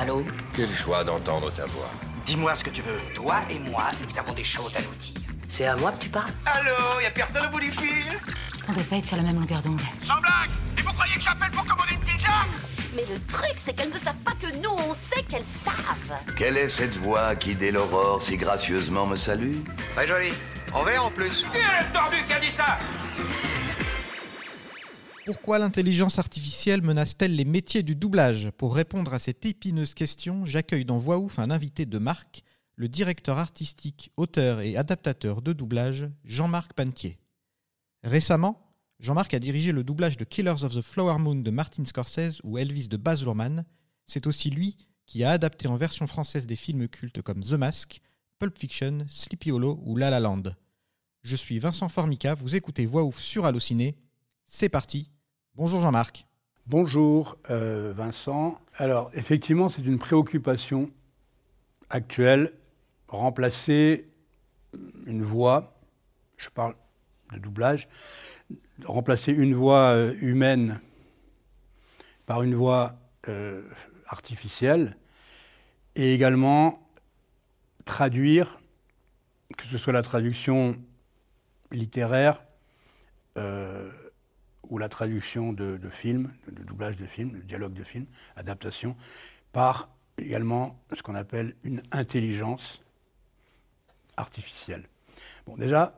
Allô Quelle joie d'entendre ta voix. Dis-moi ce que tu veux. Toi et moi, nous avons des choses à nous dire. C'est à moi que tu parles Allô, y a personne au bout du fil? On doit pas être sur la même longueur d'onde. Sans blague Et vous croyez que j'appelle pour commander une pizza? Mais le truc, c'est qu'elles ne savent pas que nous, on sait qu'elles savent. Quelle est cette voix qui, dès l'aurore, si gracieusement me salue? Très joli. En vert en plus. Qui est le tordu qui a dit ça Pourquoi l'intelligence artificielle menace-t-elle les métiers du doublage? Pour répondre à cette épineuse question, j'accueille dans Voix Ouf un invité de marque, le directeur artistique, auteur et adaptateur de doublage, Jean-Marc Pantier. Récemment, Jean-Marc a dirigé le doublage de Killers of the Flower Moon de Martin Scorsese ou Elvis de Baz Luhrmann. C'est aussi lui qui a adapté en version française des films cultes comme The Mask, Pulp Fiction, Sleepy Hollow ou La La Land. Je suis Vincent Formica, vous écoutez Voix Ouf sur Allociné. C'est parti. Bonjour Jean-Marc. Bonjour euh, Vincent. Alors effectivement, c'est une préoccupation actuelle, remplacer une voix, je parle de doublage, remplacer une voix euh, humaine par une voix euh, artificielle, et également traduire, que ce soit la traduction littéraire ou la traduction de, films, de, doublage de films, de dialogue de films, adaptation, par également ce qu'on appelle une intelligence artificielle. Bon, déjà,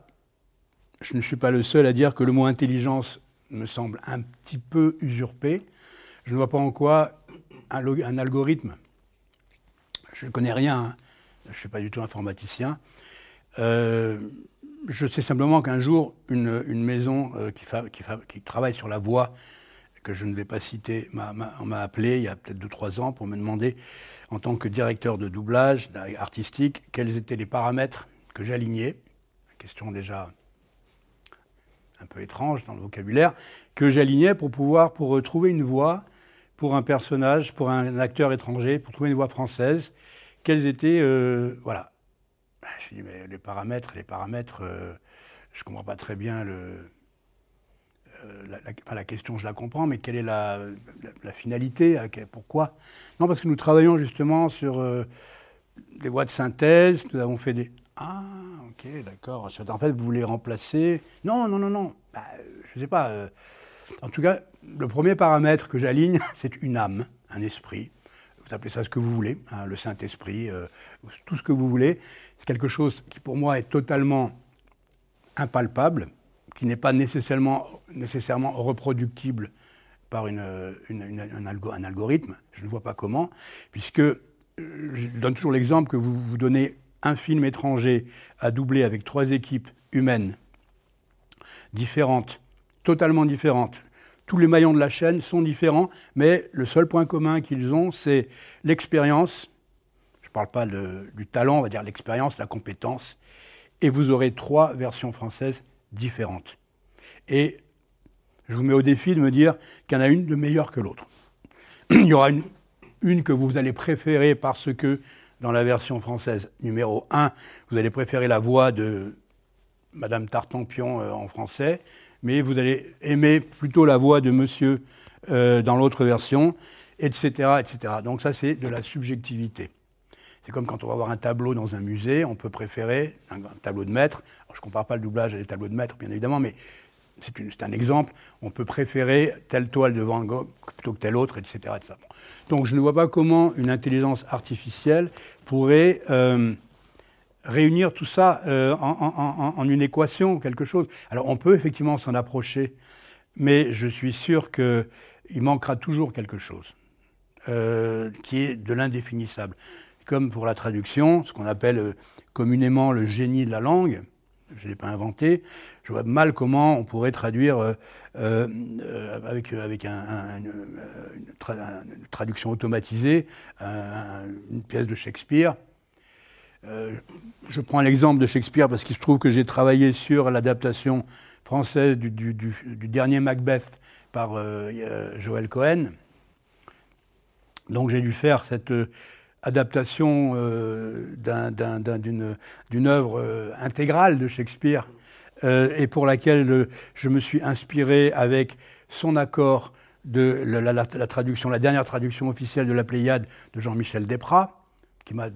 je ne suis pas le seul à dire que le mot intelligence me semble un petit peu usurpé. Je ne vois pas en quoi un algorithme, je ne connais rien, hein. je ne suis pas du tout informaticien, euh, je sais simplement qu'un jour, une, maison euh, qui, travaille sur la voix, que je ne vais pas citer, m'a- appelé il y a peut-être 2-3 ans pour me demander, en tant que directeur de doublage artistique, quels étaient les paramètres que j'alignais. Question déjà un peu étrange dans le vocabulaire, que j'alignais pour pouvoir, pour trouver une voix pour un personnage, pour un acteur étranger, pour trouver une voix française, quels étaient, euh, voilà. Ben, Je dis, mais les paramètres, les paramètres, euh, je ne comprends pas très bien le, euh, la, enfin, la question, je la comprends, mais quelle est la, finalité Pourquoi? Non, parce que nous travaillons justement sur euh, des voix de synthèse, nous avons fait des... Ah, ok, d'accord. En fait, vous voulez remplacer... Non, non, non, non. Bah, je ne sais pas. En tout cas, le premier paramètre que j'aligne, c'est une âme, un esprit. Vous appelez ça ce que vous voulez, hein, le Saint-Esprit, euh, tout ce que vous voulez. C'est quelque chose qui, pour moi, est totalement impalpable, qui n'est pas nécessairement, nécessairement reproductible par une, un, un algorithme. Je ne vois pas comment, puisque euh, je donne toujours l'exemple que vous vous donnez un film étranger à doubler avec trois équipes humaines différentes, totalement différentes. Tous les maillons de la chaîne sont différents, mais le seul point commun qu'ils ont, c'est l'expérience. Je ne parle pas du talent, on va dire l'expérience, la compétence. Et vous aurez trois versions françaises différentes. Et je vous mets au défi de me dire qu'il y en a une de meilleure que l'autre. Il y aura une, une que vous allez préférer parce que dans la version française numéro 1, vous allez préférer la voix de Madame Tartampion euh, en français, mais vous allez aimer plutôt la voix de Monsieur euh, dans l'autre version, etc., etc. Donc ça, c'est de la subjectivité. C'est comme quand on va voir un tableau dans un musée, on peut préférer un, tableau de maître. Je ne compare pas le doublage à des tableaux de maître, bien évidemment, mais c'est un exemple. On peut préférer telle toile de Van Gogh plutôt que telle autre, etc. Donc je ne vois pas comment une intelligence artificielle pourrait euh, réunir tout ça euh, en, une équation, quelque chose. Alors on peut effectivement s'en approcher, mais je suis sûr qu'il manquera toujours quelque chose euh, qui est de l'indéfinissable. Comme pour la traduction, ce qu'on appelle euh, communément le génie de la langue, je ne l'ai pas inventé, je vois mal comment on pourrait traduire avec, avec un- un- une, une tra- une traduction automatisée un- une pièce de Shakespeare. Euh, je prends l'exemple de Shakespeare parce qu'il se trouve que j'ai travaillé sur l'adaptation française du, dernier Macbeth par euh, euh, Joël Cohen. Donc j'ai dû faire cette euh, adaptation d'un- d'un- d'un- d'une œuvre intégrale de Shakespeare et pour laquelle je me suis inspiré avec son accord de la traduction, la dernière traduction officielle de la Pléiade de Jean-Michel Desprats, qui m'a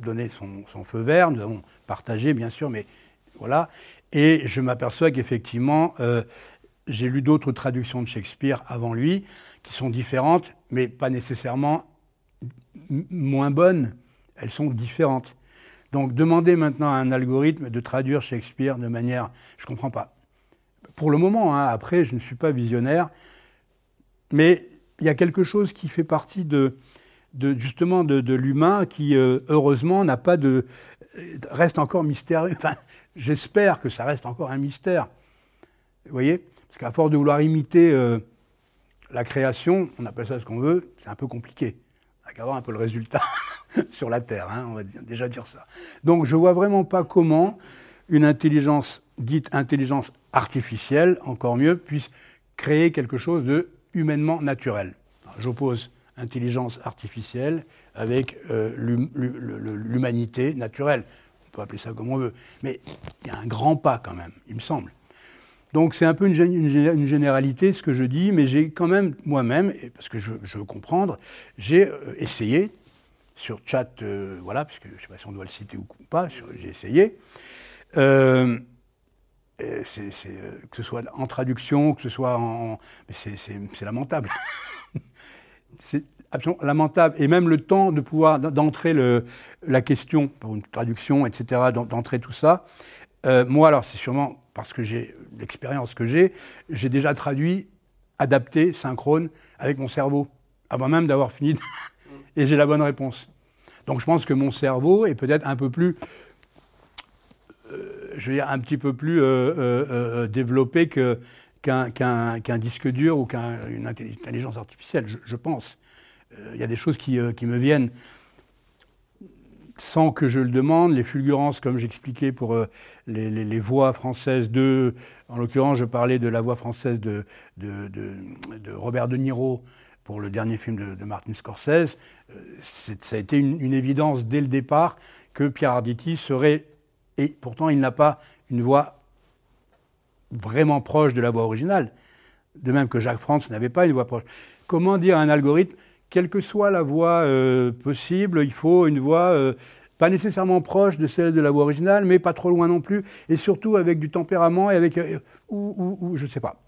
donné son, feu vert. Nous avons partagé, bien sûr, mais voilà. Et je m'aperçois qu'effectivement, euh, j'ai lu d'autres traductions de Shakespeare avant lui, qui sont différentes, mais pas nécessairement moins bonnes. Elles sont différentes. Donc, demander maintenant à un algorithme de traduire Shakespeare de manière. Je ne comprends pas. Pour le moment, hein, après, je ne suis pas visionnaire, mais il y a quelque chose qui fait partie de, justement de, l'humain qui, euh, heureusement, n'a pas de. euh, reste encore mystérieux. Enfin, j'espère que ça reste encore un mystère. Vous voyez? Parce qu'à force de vouloir imiter euh, la création, on appelle ça ce qu'on veut, c'est un peu compliqué. Il n'y a qu'à voir un peu le résultat sur la Terre, hein, on va déjà dire ça. Donc je vois vraiment pas comment une intelligence dite intelligence artificielle, encore mieux, puisse créer quelque chose de humainement naturel. J'oppose intelligence artificielle avec euh, l'humanité naturelle. On peut appeler ça comme on veut. Mais il y a un grand pas quand même, il me semble. Donc c'est un peu une, gé- une gé- une généralité ce que je dis, mais j'ai quand même moi-même, parce que je, veux comprendre, j'ai euh, essayé sur chat, euh, voilà, puisque je ne sais pas si on doit le citer ou pas, j'ai essayé. Euh, que ce soit en traduction, que ce soit en... c'est lamentable. c'est absolument lamentable. Et même le temps de pouvoir d'entrer la question pour une traduction, etc., d'en- d'entrer tout ça. Euh, moi, alors, c'est sûrement parce que j'ai l'expérience que j'ai, j'ai déjà traduit, adapté, synchrone avec mon cerveau, avant même d'avoir fini. et j'ai la bonne réponse. Donc, je pense que mon cerveau est peut-être un peu plus, euh, je veux dire, un petit peu plus euh, développé que qu'un disque dur ou qu'une intelligence artificielle, je, pense. Euh, Il y a des choses qui, euh, qui me viennent sans que je le demande, les fulgurances, comme j'expliquais pour euh, les, voix françaises de, en l'occurrence, je parlais de la voix française de, Robert De Niro pour le dernier film de, Martin Scorsese. Euh, ça a été une, une évidence dès le départ que Pierre Arditi serait, et pourtant il n'a pas une voix vraiment proche de la voix originale, de même que Jacques France n'avait pas une voix proche. Comment dire à un algorithme quelle que soit la voix euh, possible, il faut une voix euh, pas nécessairement proche de celle de la voix originale, mais pas trop loin non plus, et surtout avec du tempérament et avec euh, ou, ou, ou je ne sais pas.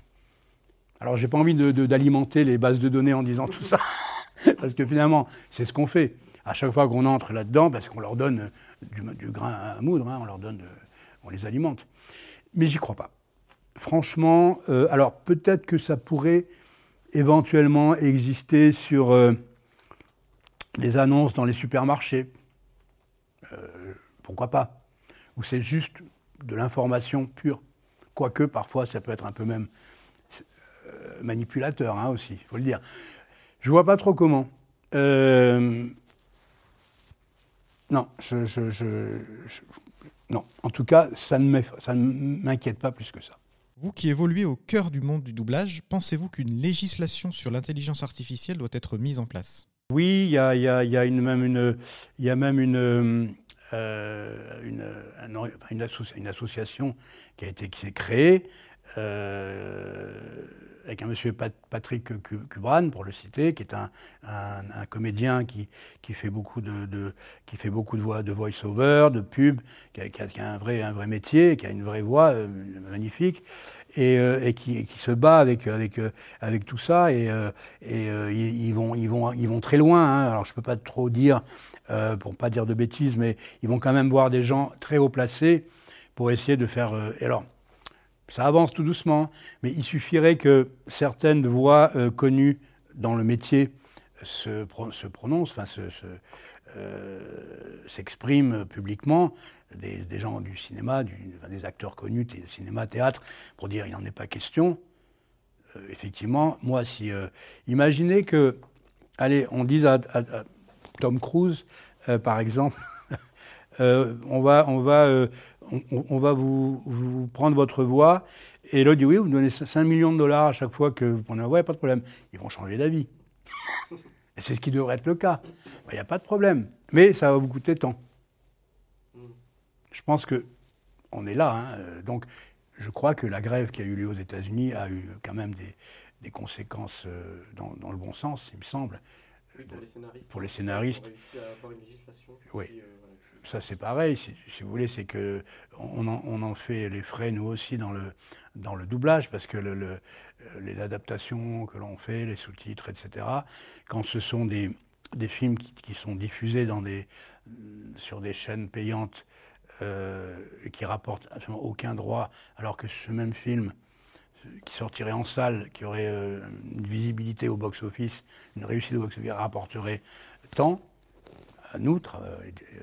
Alors j'ai pas envie d'alimenter les bases de données en disant tout ça, parce que finalement c'est ce qu'on fait. À chaque fois qu'on entre là-dedans, parce qu'on leur donne du, grain à moudre, hein, on leur donne, on les alimente. Mais j'y crois pas. Franchement, euh, alors peut-être que ça pourrait éventuellement exister sur euh, les annonces dans les supermarchés. Euh, pourquoi pas? Ou c'est juste de l'information pure? Quoique parfois ça peut être un peu même manipulateur hein, aussi, il faut le dire. Je vois pas trop comment. Non, je, non, en tout cas, ça ne m'inquiète pas plus que ça. Vous qui évoluez au cœur du monde du doublage, pensez-vous qu'une législation sur l'intelligence artificielle doit être mise en place? Oui, il y a, même une, euh, une, association qui a été qui s'est créée avec un monsieur Pat- Patrick Cu- Cubran, pour le citer, qui est un, comédien qui, fait beaucoup de, voix, de voice-over, de pub, qui a, un vrai, un vrai métier, qui a une vraie voix euh, magnifique, et, euh, et qui, se bat avec, euh, tout ça, et, euh, euh, ils, vont, très loin. hein. Alors je peux pas trop dire, euh, pour pas dire de bêtises, mais ils vont quand même voir des gens très haut placés pour essayer de faire. euh, alors, ça avance tout doucement, mais il suffirait que certaines voix euh, connues dans le métier se, pro- se prononcent, euh, s'expriment publiquement, des, gens du cinéma, des acteurs connus, cinéma, théâtre, pour dire il n'en est pas question. Euh, effectivement, moi, si imaginez que, allez, on dise à, Tom Cruise, par exemple, euh, on va, on va, euh, on, va vous, prendre votre voix, et l'autre dit oui, vous me donnez 5 millions de dollars à chaque fois que vous prenez un voix, pas de problème. Ils vont changer d'avis. Et c'est ce qui devrait être le cas. Il n'y a pas de problème. Mais ça va vous coûter tant. Je pense que on est là. hein. Donc, je crois que la grève qui a eu lieu aux États-Unis a eu quand même des, des conséquences euh, dans, dans le bon sens, il me semble. Pour les scénaristes. Pour les scénaristes. À avoir une législation. Oui. euh, voilà, Ça, c'est pareil, si, si vous voulez, c'est que on en, on en fait les frais, nous aussi, dans le, dans le doublage, parce que le, le- les adaptations que l'on fait, les sous-titres, etc., quand ce sont des, des films qui, qui sont diffusés dans des, sur des chaînes payantes euh, qui rapportent absolument aucun droit, alors que ce même film qui sortirait en salle, qui aurait euh, une visibilité au box-office, une réussite au box-office, rapporterait tant, à nous, euh,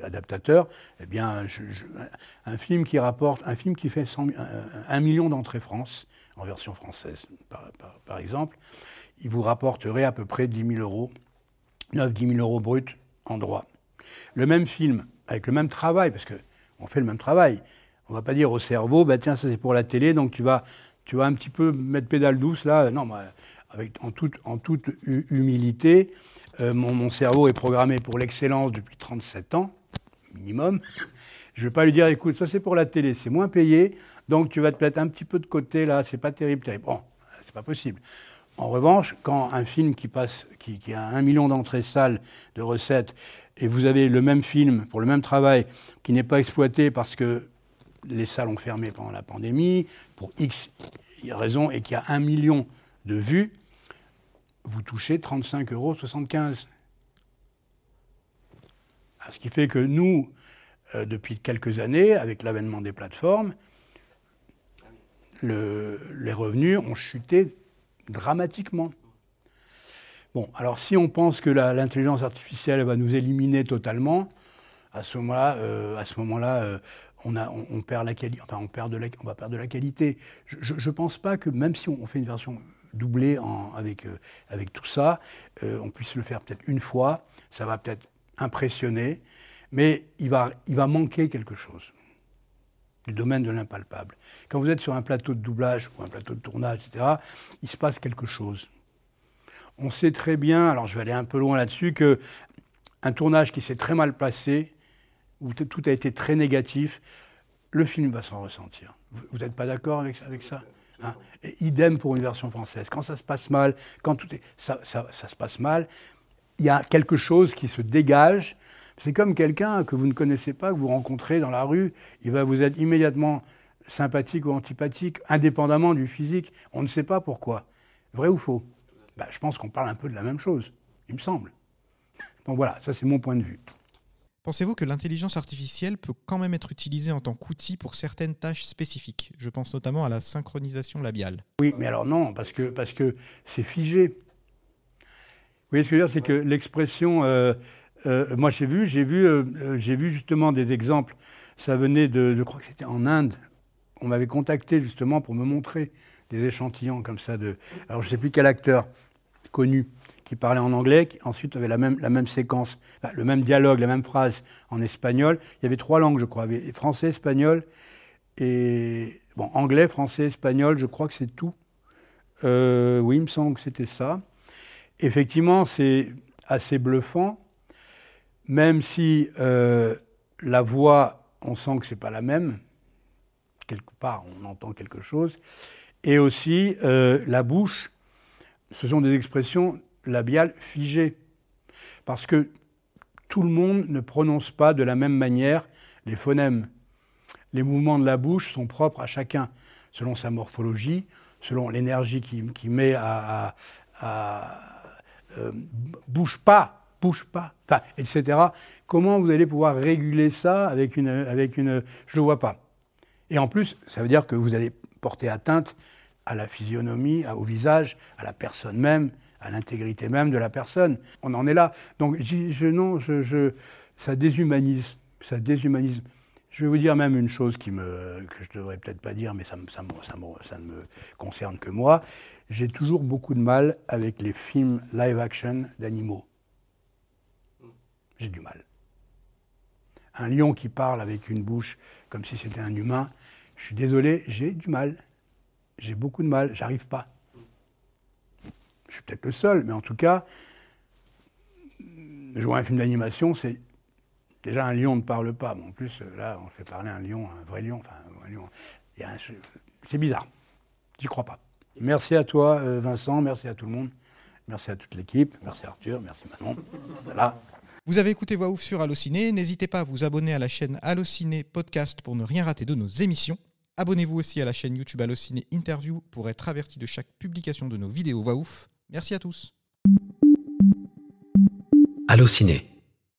adaptateurs, eh bien, un film qui rapporte, un film qui fait 100 un, million d'entrées France, en version française, par, exemple, il vous rapporterait à peu près 10 000 euros, 9-10 000 euros bruts en droit. Le même film, avec le même travail, parce que on fait le même travail. On va pas dire au cerveau, bah tiens, ça c'est pour la télé, donc tu vas, tu vas un petit peu mettre pédale douce là. Non, en, toute, humilité, euh, mon, cerveau est programmé pour l'excellence depuis 37 ans, minimum. Je vais pas lui dire, écoute, ça c'est pour la télé, c'est moins payé, donc tu vas te mettre un petit peu de côté là, c'est pas terrible, terrible. Bon, c'est pas possible. En revanche, quand un film qui passe, qui, a un million d'entrées salles de recettes, et vous avez le même film pour le même travail qui n'est pas exploité parce que les salles ont fermé pendant la pandémie, pour X raisons, et qu'il y a un million de vues, vous touchez 35,75 euros. Ah, Ce qui fait que nous, euh, depuis quelques années, avec l'avènement des plateformes, le- les revenus ont chuté dramatiquement. Bon, alors si on pense que l'intelligence artificielle va nous éliminer totalement, à ce moment-là, euh, euh, on, perd la qualité, de la, va perdre de la qualité. Je ne pense pas que même si on fait une version doublée euh, avec tout ça, euh, on puisse le faire peut-être une fois, ça va peut-être impressionner, mais il va, il va manquer quelque chose du domaine de l'impalpable. Quand vous êtes sur un plateau de doublage ou un plateau de tournage, etc., il se passe quelque chose. On sait très bien, alors je vais aller un peu loin là-dessus, que un tournage qui s'est très mal passé, où tout a été très négatif, le film va s'en ressentir. Vous n'êtes pas d'accord avec, ça hein? Idem pour une version française. Quand ça se passe mal, quand tout est, ça se passe mal, il y a quelque chose qui se dégage. C'est comme quelqu'un que vous ne connaissez pas, que vous rencontrez dans la rue, il va vous être immédiatement sympathique ou antipathique, indépendamment du physique. On ne sait pas pourquoi. Vrai ou faux? Ben, Je pense qu'on parle un peu de la même chose, il me semble. Donc voilà, ça c'est mon point de vue. Pensez-vous que l'intelligence artificielle peut quand même être utilisée en tant qu'outil pour certaines tâches spécifiques? Je pense notamment à la synchronisation labiale. Oui, mais alors non, parce que c'est figé. Vous voyez ce que je veux dire, c'est que l'expression. euh, euh, moi, j'ai vu, j'ai vu, euh, j'ai vu justement des exemples. Ça venait de, je crois que c'était en Inde. On m'avait contacté justement pour me montrer des échantillons comme ça de. Alors, je sais plus quel acteur connu qui parlait en anglais, qui ensuite avait la même, la même séquence, enfin, le même dialogue, la même phrase en espagnol. Il y avait trois langues, je crois, il y avait français, espagnol et bon, anglais, français, espagnol, je crois que c'est tout. Euh, oui, il me semble que c'était ça. Effectivement, c'est assez bluffant, même si euh, la voix, on sent que c'est pas la même. Quelque part, on entend quelque chose. Et aussi, euh, la bouche, ce sont des expressions labiales figées. Parce que tout le monde ne prononce pas de la même manière les phonèmes. Les mouvements de la bouche sont propres à chacun, selon sa morphologie, selon l'énergie qu'il qui met à, euh, bouge pas, bouge pas, etc. Comment vous allez pouvoir réguler ça avec une, avec une, je le vois pas. Et en plus, ça veut dire que vous allez porter atteinte à la physionomie, au visage, à la personne même, à l'intégrité même de la personne. On en est là. Donc, non, ça déshumanise. Ça déshumanise. Je vais vous dire même une chose que je ne devrais peut-être pas dire, mais ça, ça, ne me concerne que moi. J'ai toujours beaucoup de mal avec les films live action d'animaux. J'ai du mal. Un lion qui parle avec une bouche comme si c'était un humain, je suis désolé, j'ai du mal. J'ai beaucoup de mal, j'arrive pas. Je suis peut-être le seul, mais en tout cas, jouer un film d'animation, c'est déjà un lion ne parle pas. Bon, en plus, euh, là, on fait parler un lion, un vrai lion. Enfin, un lion. C'est bizarre. J'y crois pas. Merci à toi, euh, Vincent. Merci à tout le monde. Merci à toute l'équipe. Merci Arthur. Merci Manon. Voilà. Vous avez écouté Voix Ouf sur Allociné. N'hésitez pas à vous abonner à la chaîne Allociné Podcast pour ne rien rater de nos émissions. Abonnez-vous aussi à la chaîne YouTube Allociné Interview pour être averti de chaque publication de nos vidéos Voix Ouf. Merci à tous. Allociné.